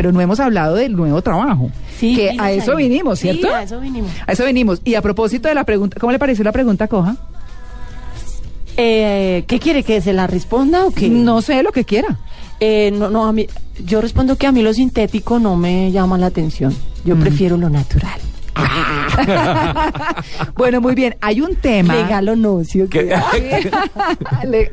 pero no hemos hablado del nuevo trabajo. Sí, que a eso ahí. vinimos, Sí, ¿cierto? a eso vinimos. A eso venimos. Y a propósito de la pregunta, ¿cómo le pareció la pregunta, Coja? Eh, ¿Qué quiere que se la responda o qué? No sé lo que quiera. Eh, no, no, a mí, yo respondo que a mí lo sintético no me llama la atención. Yo Mm. prefiero lo natural. bueno, muy bien. Hay un tema. Regalo no, ¿sí o qué? ¿Qué- Le-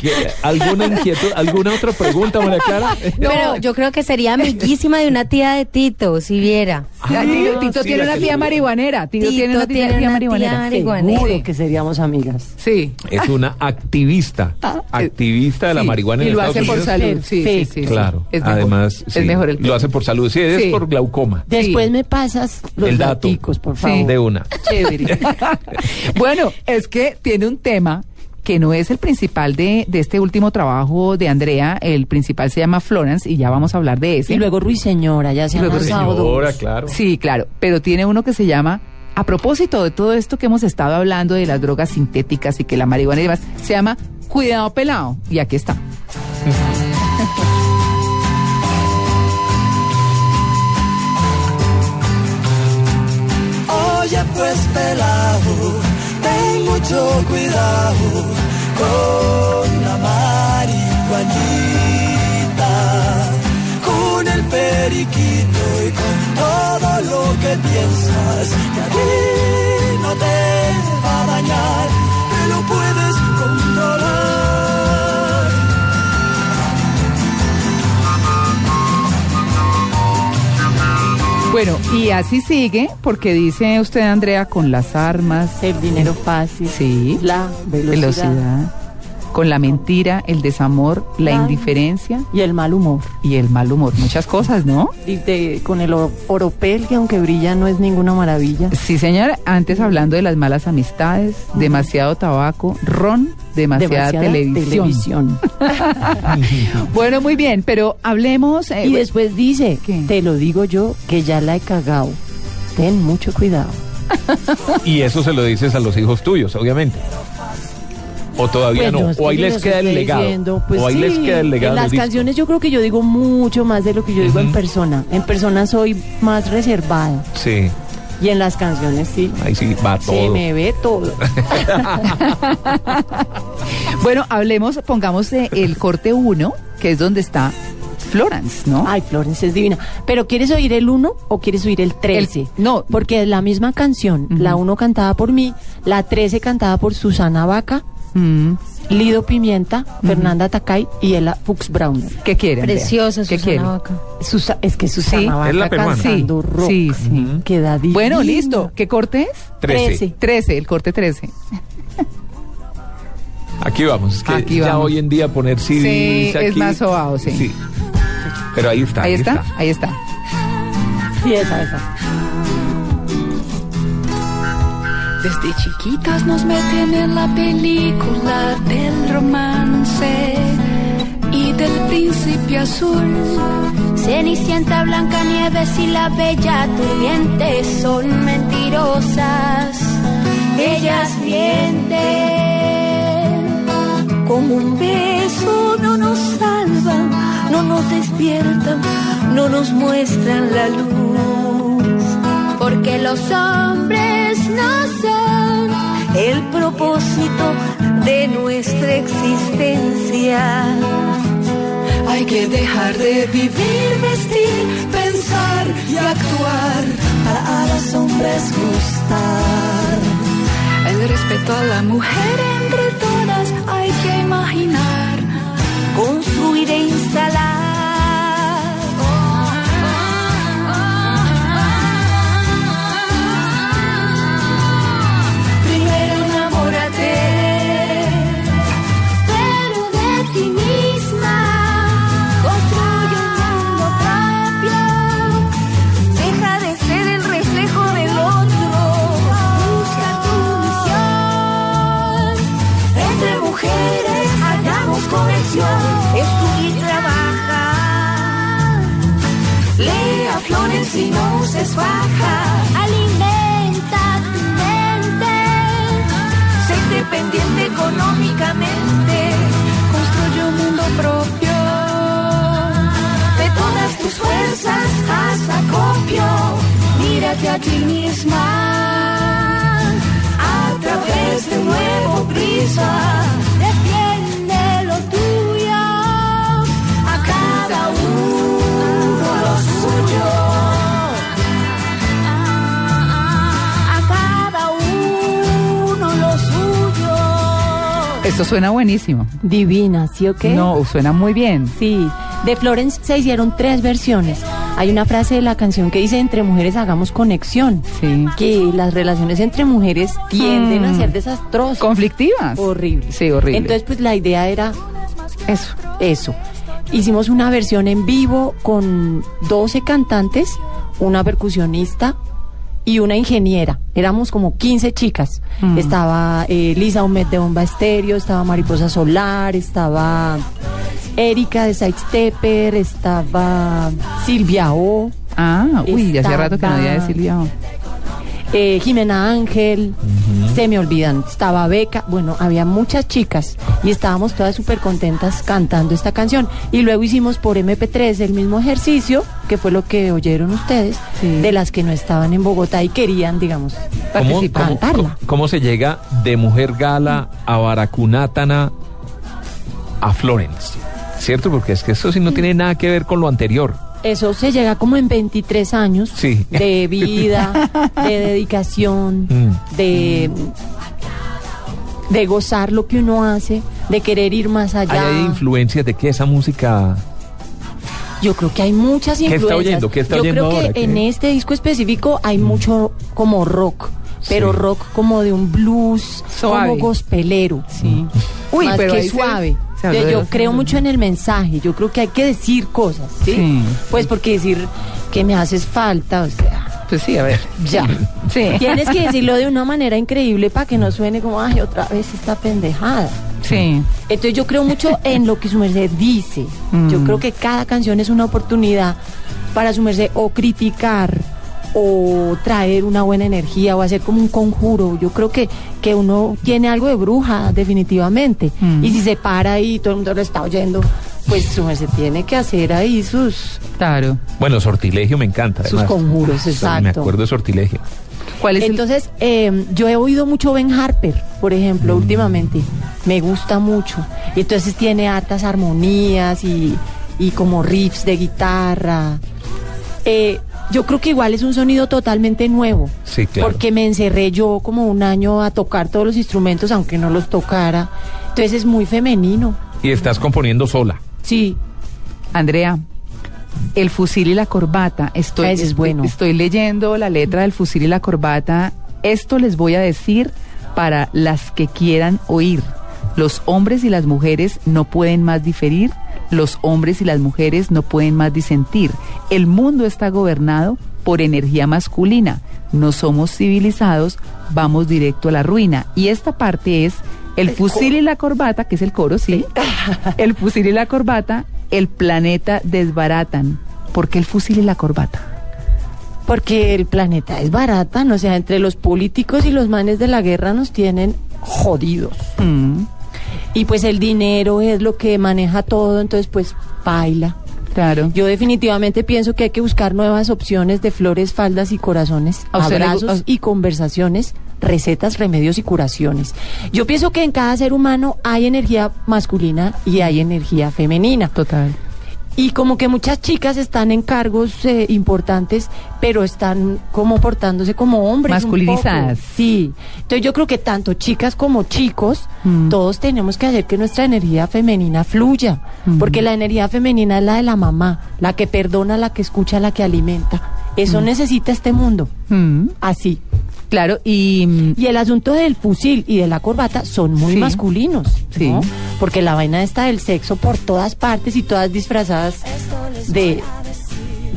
qué- ¿Alguna inquietud? ¿Alguna otra pregunta, María Clara? Pero yo creo que sería amiguísima de una tía de Tito, si viera. Ah, Tito, Tito sí, tiene una tía marihuanera. Tito, Tito tiene una tía, tiene tía una marihuanera. tía marihuanera. Seguro Sí. que seríamos amigas. Sí. Es una activista. Activista de la Sí, marihuana en Y lo Estados hace por Unidos. salud. Sí. Claro. Es mejor. Además, es mejor el lo hace por salud. Sí, es por glaucoma. Después Sí. me pasas los El dato. daticos, por Sí. favor. De una. Chévere. bueno, es que tiene un tema que no es el principal de, de este último trabajo de Andrea. El principal se llama Florence y ya vamos a hablar de ese. Y luego Ruiseñora, ya se Y han luego lanzado Señora, dos. claro. Sí, claro, pero tiene uno que se llama, a propósito de todo esto que hemos estado hablando de las drogas sintéticas y que la marihuana y demás, se llama Cuidado Pelado. Y aquí está. Oye pues pelado, ten mucho cuidado con la marihuanita, con el periquito y con todo lo que piensas que a ti no te va a dañar, Bueno, y así sigue, porque dice usted, Andrea, con las armas, El dinero fácil. sí, La velocidad. velocidad, con la mentira, el desamor, la indiferencia Y el mal humor. y el mal humor. Muchas cosas, ¿no? Y de- con el oro- oropel, que aunque brilla no es ninguna maravilla. Sí, señora. Antes hablando de las malas amistades, demasiado tabaco, ron, demasiada, Demasiada televisión. Bueno, muy bien, pero hablemos. eh, y después dice, ¿Qué? te lo digo yo, que ya la he cagado. Ten mucho cuidado. Y eso se lo dices a los hijos tuyos, obviamente. O todavía Pues no. O ahí les queda el legado. diciendo, pues o ahí sí, les queda el legado. En las disco. canciones yo creo que yo digo mucho más de lo que yo digo en persona. En persona soy más reservada. Sí, Y en las canciones sí. ahí sí va Se todo. me ve todo. Bueno, hablemos, pongamos el corte 1, que es donde está Florence, ¿no? Ay, Florence es divina. Pero ¿quieres oír el 1 o quieres oír el 13? El- no. Porque es la misma canción. La 1 cantada por mí, la 13 cantada por Susana Vaca, Mm, Lido Pimienta, Fernanda Takay y Ella Fuchs Browner. ¿Qué quieren? Preciosa ¿Qué Susana quieren? Vaca. Susa- es que Susana Sí, Vaca es la peruana. cantando Sí, rock. sí, sí. Ujú. Queda divina. Bueno, listo. ¿Qué corte es? Trece. 13, el corte 13. Aquí vamos. Es que Aquí ya vamos. hoy en día poner CDs Sí, es aquí- más sobado, sí. Pero ahí está. Ahí está, ahí está. Sí, esa, esa. Desde chiquitas nos meten en la película del romance y del príncipe azul. Cenicienta, Blanca Nieves y la Bella Durmiente son mentirosas. Ellas mienten. Como un beso no nos salvan, no nos despiertan, no nos muestran la luz. Porque los hombres son el propósito de nuestra existencia. Hay que dejar de vivir, vestir, pensar y actuar Para a los hombres gustar. El respeto a la mujer entre todas hay que imaginar. construir e instalar. como colección, estudia y trabaja. Lea flores y no uses faja. Alimenta tu mente. Sé independiente económicamente. Construye un mundo propio. De todas tus fuerzas haz acopio. Mírate a ti misma. A través de un nuevo prisa Esto suena buenísimo. Divina, ¿sí o qué? No, suena muy bien. Sí, de Florence se hicieron tres versiones. Hay una frase de la canción que dice, entre mujeres hagamos conexión. Sí. Que las relaciones entre mujeres tienden a Mm. ser desastrosas. Conflictivas. Horrible. Sí, horrible. Entonces, pues la idea era Eso. eso. Hicimos una versión en vivo con 12 cantantes, una percusionista y una ingeniera. Éramos como 15 chicas. Mm. Estaba eh, Lisa Humet de Bomba Estéreo, estaba Mariposa Solar, estaba Erika de Sidestepper, estaba Silvia O, Ah, uy, hace rato que no había de Silvia. Eh, Jimena Ángel, se me olvidan, estaba Beca, bueno, había muchas chicas y estábamos todas súper contentas cantando esta canción. Y luego hicimos por MP3 el mismo ejercicio, que fue lo que oyeron ustedes, Sí. de las que no estaban en Bogotá y querían, digamos, ¿Cómo, participar. cómo- cómo se llega de Mujer Gala a Baracunátana a Florence? ¿Cierto? Porque es que eso sí no tiene nada que ver con lo anterior. Eso se llega como en 23 años Sí. de vida, de dedicación, Mm. de, de gozar lo que uno hace, de querer ir más allá. ¿Hay, influencias de que esa música... Yo creo que hay muchas ¿Qué está influencias. oyendo? ¿Qué está Yo oyendo creo ahora? que ¿Qué? en este disco específico hay mucho como rock, pero Sí. rock como de un blues, Suave. como gospelero. Sí. Uy, más pero que suave. se yo creo mucho en el mensaje. Yo creo que hay que decir cosas, ¿sí? Sí. Pues porque decir que me haces falta, o sea, Pues sí, a ver. ya. Sí. Tienes que decirlo de una manera increíble para que no suene como, ay, otra vez esta pendejada. Sí. Entonces yo creo mucho en lo que su merced dice. Mm. Yo creo que cada canción es una oportunidad para su merced o criticar o traer una buena energía o hacer como un conjuro. Yo creo que, que uno tiene algo de bruja, definitivamente. Mm. Y si se para y todo el mundo lo está oyendo, pues merced tiene que hacer ahí sus, Claro. Bueno, Sortilegio me encanta. sus conjuros, Me exacto. acuerdo de Sortilegio. ¿Cuál es el- Entonces, eh, yo he oído mucho Ben Harper, por ejemplo, últimamente. Me gusta mucho. Y entonces tiene hartas armonías y, y como riffs de guitarra. Eh, yo creo que igual es un sonido totalmente nuevo. Sí, claro. Porque me encerré yo como un año a tocar todos los instrumentos, aunque no los tocara. Entonces es muy femenino. Y estás componiendo sola. Sí, Andrea, el fusil y la corbata. Estoy, Ese es estoy- bueno. estoy leyendo la letra del fusil y la corbata. Esto les voy a decir para las que quieran oír. Los hombres y las mujeres no pueden más diferir. Los hombres y las mujeres no pueden más disentir. El mundo está gobernado por energía masculina. No somos civilizados, vamos directo a la ruina. Y esta parte es el fusil y la corbata, que es el coro, sí. El fusil y la corbata, el planeta desbaratan. ¿Por qué el fusil y la corbata? porque el planeta es barata, o sea, entre los políticos y los manes de la guerra nos tienen jodidos. Mm, Y pues el dinero es lo que maneja todo, entonces pues baila. claro. Yo definitivamente pienso que hay que buscar nuevas opciones de flores, faldas y corazones, ¿A usted le gu- abrazos y conversaciones, recetas, remedios y curaciones. Yo pienso que en cada ser humano hay energía masculina y hay energía femenina. Total. Y como que muchas chicas están en cargos eh, importantes, pero están como portándose como hombres. Masculinizadas. Sí. Entonces yo creo que tanto chicas como chicos, Mm. todos tenemos que hacer que nuestra energía femenina fluya. Mm. Porque la energía femenina es la de la mamá, la que perdona, la que escucha, la que alimenta. Eso necesita este mundo. Mm, Así. Claro, y mm, Y el asunto del fusil y de la corbata son muy Sí. masculinos, Sí. ¿no? Porque la vaina está del sexo por todas partes y todas disfrazadas de,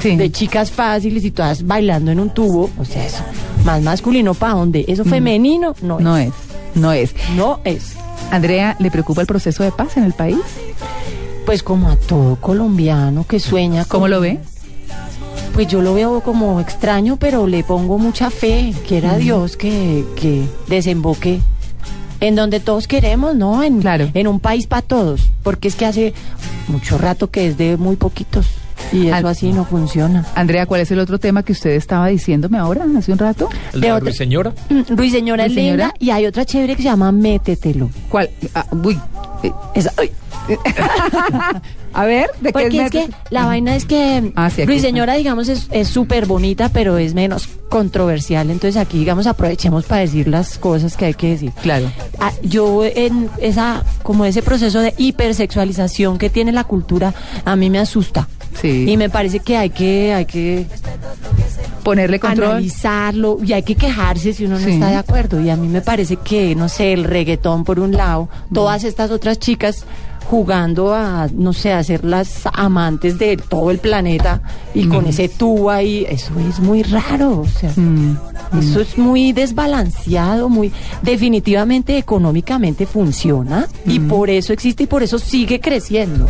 sí. de chicas fáciles y todas bailando en un tubo. O sea, eso, más masculino para dónde? Eso femenino no, Mm. no es. es, no es. No es. Andrea, ¿le preocupa el proceso de paz en el país? Pues como a todo colombiano que sueña. ¿Cómo con- lo ve? Pues yo lo veo como extraño, pero le pongo mucha fe. Quiera Dios que, que desemboque en donde todos queremos, ¿no? En, Claro. en un país para todos. Porque es que hace mucho rato que es de muy poquitos. Y eso así no funciona. Andrea, ¿cuál es el otro tema que usted estaba diciéndome ahora, hace un rato? ¿El De otra- ruiseñora? Mm, Ruiseñora es linda y hay otra chévere que se llama Métetelo. ¿Cuál? Ah, uy. eh, Esa- ay. a ver, ¿de qué Porque es que la vaina es que Ah, sí, Ruiseñora, digamos, es es súper bonita, pero es menos controversial. Entonces aquí, digamos, aprovechemos para decir las cosas que hay que decir. Claro. Ah, yo en esa como ese proceso de hipersexualización que tiene la cultura a mí me asusta Sí. y me parece que hay que hay que Ponerle control. analizarlo y hay que quejarse si uno no Sí. está de acuerdo y a mí me parece que no sé el reggaetón por un lado todas estas otras chicas jugando a no sé a ser las amantes de todo el planeta y con ese tubo ahí eso es muy raro o sea. Mm, eso es muy desbalanceado, muy definitivamente económicamente funciona y por eso existe y por eso sigue creciendo.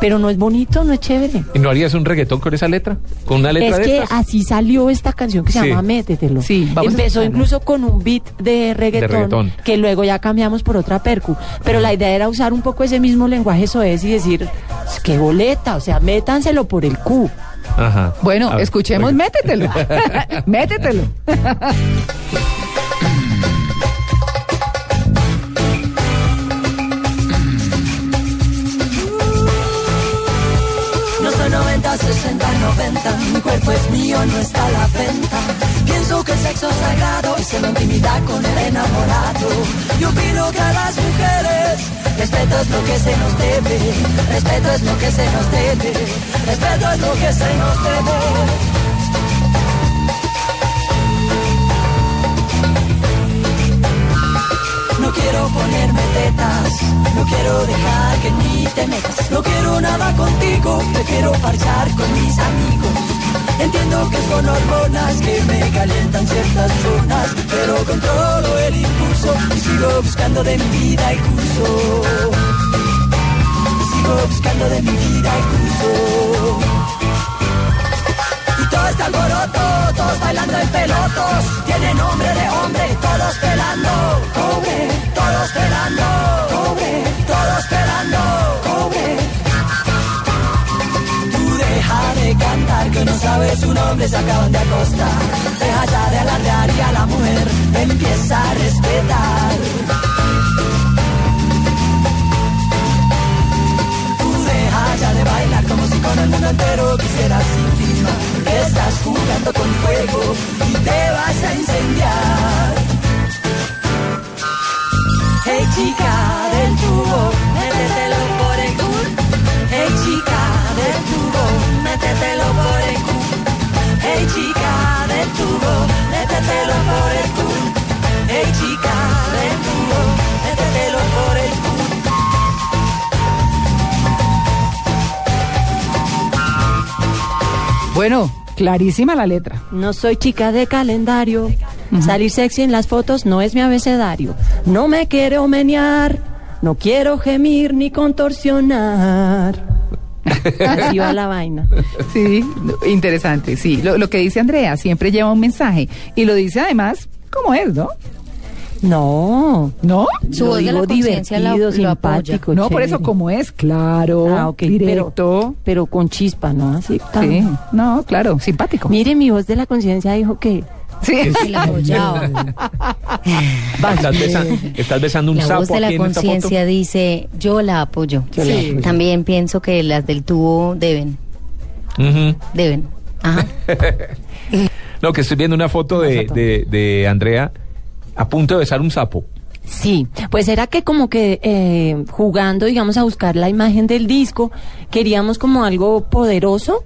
Pero no es bonito, no es chévere. ¿Y no harías un reggaetón con esa letra? ¿Con una letra Es de que estas? así salió esta canción que se Sí. llama Métetelo. Sí, vamos Empezó incluso con un beat de reggaetón, reggaetón. que luego ya cambiamos por otra percu. Pero la idea era usar un poco ese mismo lenguaje soez y decir, qué boleta, o sea, métanselo por el Q. Ajá. Bueno, ver, escuchemos, oiga. métetelo. métetelo. No soy 90, 60, 90. Mi cuerpo es mío, no está a la venta. Pienso que el sexo sagrado y se lo intimidad con el enamorado. Yo opino que a las mujeres respeto es lo que se nos debe. Respeto es lo que se nos debe. Respeto es lo que se nos debe. No quiero ponerme tetas, no quiero dejar que ni te metas. No quiero nada contigo, prefiero parchar con mis amigos. Entiendo que son hormonas que me calientan ciertas zonas, pero controlo el impulso y sigo buscando de mi vida el curso. Sigo buscando de mi vida el curso. Y todo este alboroto, todos bailando en pelotos, tiene nombre de hombre, todos pelando, cobre, todos pelando, cobre, no sabes su nombre, se acaban de acostar. Deja ya de alardear y a la mujer empieza a respetar. Tú deja ya de bailar como si con el mundo entero quisieras intimar. Estás jugando con fuego y te vas a incendiar. Tubo, métetelo por el culo. Hey chica tubo, métetelo por el culo. Bueno, clarísima la letra. No soy chica de calendario. Salir sexy en las fotos no es mi abecedario. No me quiero menear. No quiero gemir ni contorsionar. Así va la vaina. Sí, interesante, sí. Lo, lo que dice Andrea siempre lleva un mensaje y lo dice además como es, ¿no? No. ¿No? Su Lo voz de la digo conciencia la- divertido, lo simpático. No, por eso como es, claro, Ah, ok, directo. Pero, pero con chispa, ¿no? Así Sí, no, claro, simpático. Mire, mi voz de la conciencia dijo que Sí. La. Estás, besa- estás besando un La sapo voz de la conciencia dice, yo la apoyo. Yo la apoyo. También pienso que las del tubo deben, deben. Ajá. No, que estoy viendo una foto de, de, de Andrea a punto de besar un sapo. Sí, pues era que como que eh, jugando, digamos, a buscar la imagen del disco, queríamos como algo poderoso,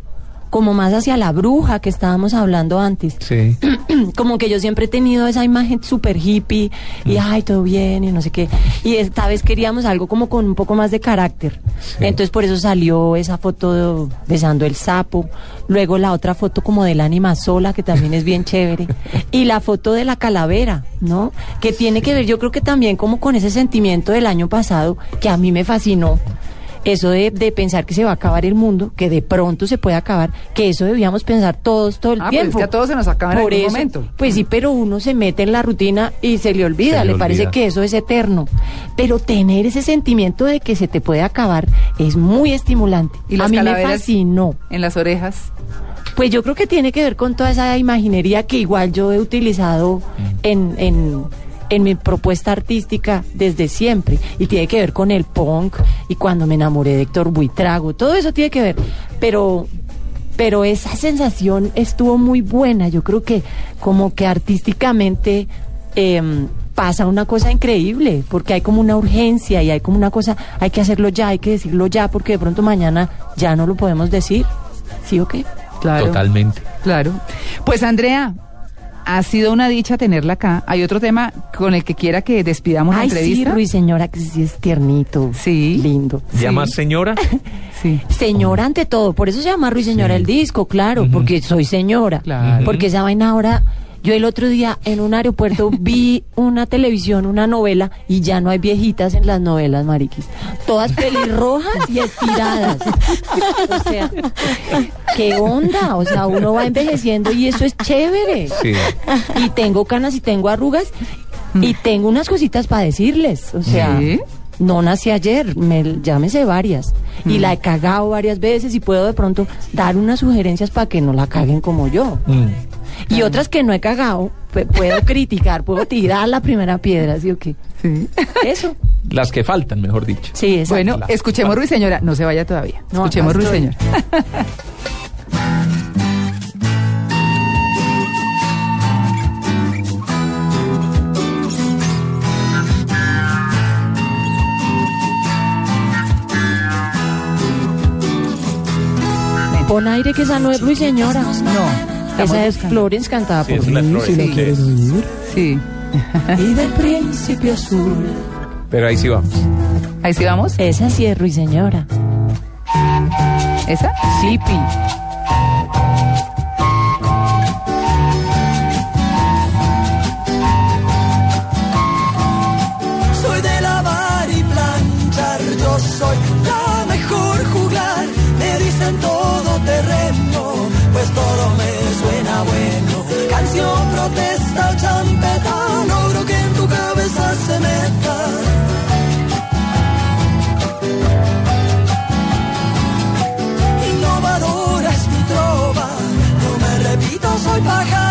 como más hacia la bruja que estábamos hablando antes. Sí. como que yo siempre he tenido esa imagen súper hippie y ay, todo bien y no sé qué. Y esta vez queríamos algo como con un poco más de carácter. Sí. Entonces por eso salió esa foto de- besando el sapo, luego la otra foto como del ánima sola, que también es bien chévere, y la foto de la calavera, ¿no? Que tiene que ver yo creo que también como con ese sentimiento del año pasado que a mí me fascinó eso de, de pensar que se va a acabar el mundo, que de pronto se puede acabar, que eso debíamos pensar todos todo el Ah, pues tiempo. es que a todos se nos acaba en algún eso, momento. Pues sí, pero uno se mete en la rutina y se le olvida, Se le le, parece que eso es eterno. Pero tener ese sentimiento de que se te puede acabar es muy estimulante. ¿Y las a mí me fascinó. En las orejas. Pues yo creo que tiene que ver con toda esa imaginería que igual yo he utilizado en, en, en mi propuesta artística desde siempre. Y tiene que ver con el punk y cuando me enamoré de Héctor Buitrago. Todo eso tiene que ver. Pero, pero esa sensación estuvo muy buena. Yo creo que como que artísticamente em, pasa una cosa increíble, porque hay como una urgencia y hay como una cosa, hay que hacerlo ya, hay que decirlo ya, porque de pronto mañana ya no lo podemos decir. ¿Sí o qué? Claro. Totalmente. Claro. Pues Andrea, ha sido una dicha tenerla acá. ¿Hay otro tema con el que quiera que despidamos la Ay, sí, entrevista? Ruiseñora, que sí es tiernito. Sí. Lindo. ¿Llamas señora? Sí. Señora ante todo, por eso se llama Ruiseñora Sí. el disco, claro, porque soy señora. Claro. Porque esa vaina ahora, yo el otro día en un aeropuerto vi una televisión, una novela, y ya no hay viejitas en las novelas, mariquis. Todas pelirrojas y estiradas. O sea, ¿qué onda? O sea, uno va envejeciendo y eso es chévere. Sí. Y tengo canas y tengo arrugas y tengo unas cositas para decirles. O sea, Sí. no nací ayer, me, llámese varias. Y la he cagado varias veces y puedo de pronto dar unas sugerencias para que no la caguen como yo. Mm. Y otras que no he cagado, pu- puedo criticar, puedo tirar la primera piedra, ¿sí o qué? Sí. Eso. Las que faltan, mejor dicho. Sí, exacto. Bueno, Claro. escuchemos Ruiseñora. No se vaya todavía. No, escuchemos. Ruiseñora. Pon aire que esa no es Ruiseñora. No. Estamos Esa es. Florence cantada Sí, por mí, si la quieres oír. Sí. Y del príncipe azul. Pero ahí sí vamos. Ahí sí vamos. Esa sí es Ruiseñora. ¿Esa? Sí, Pi. 会怕黑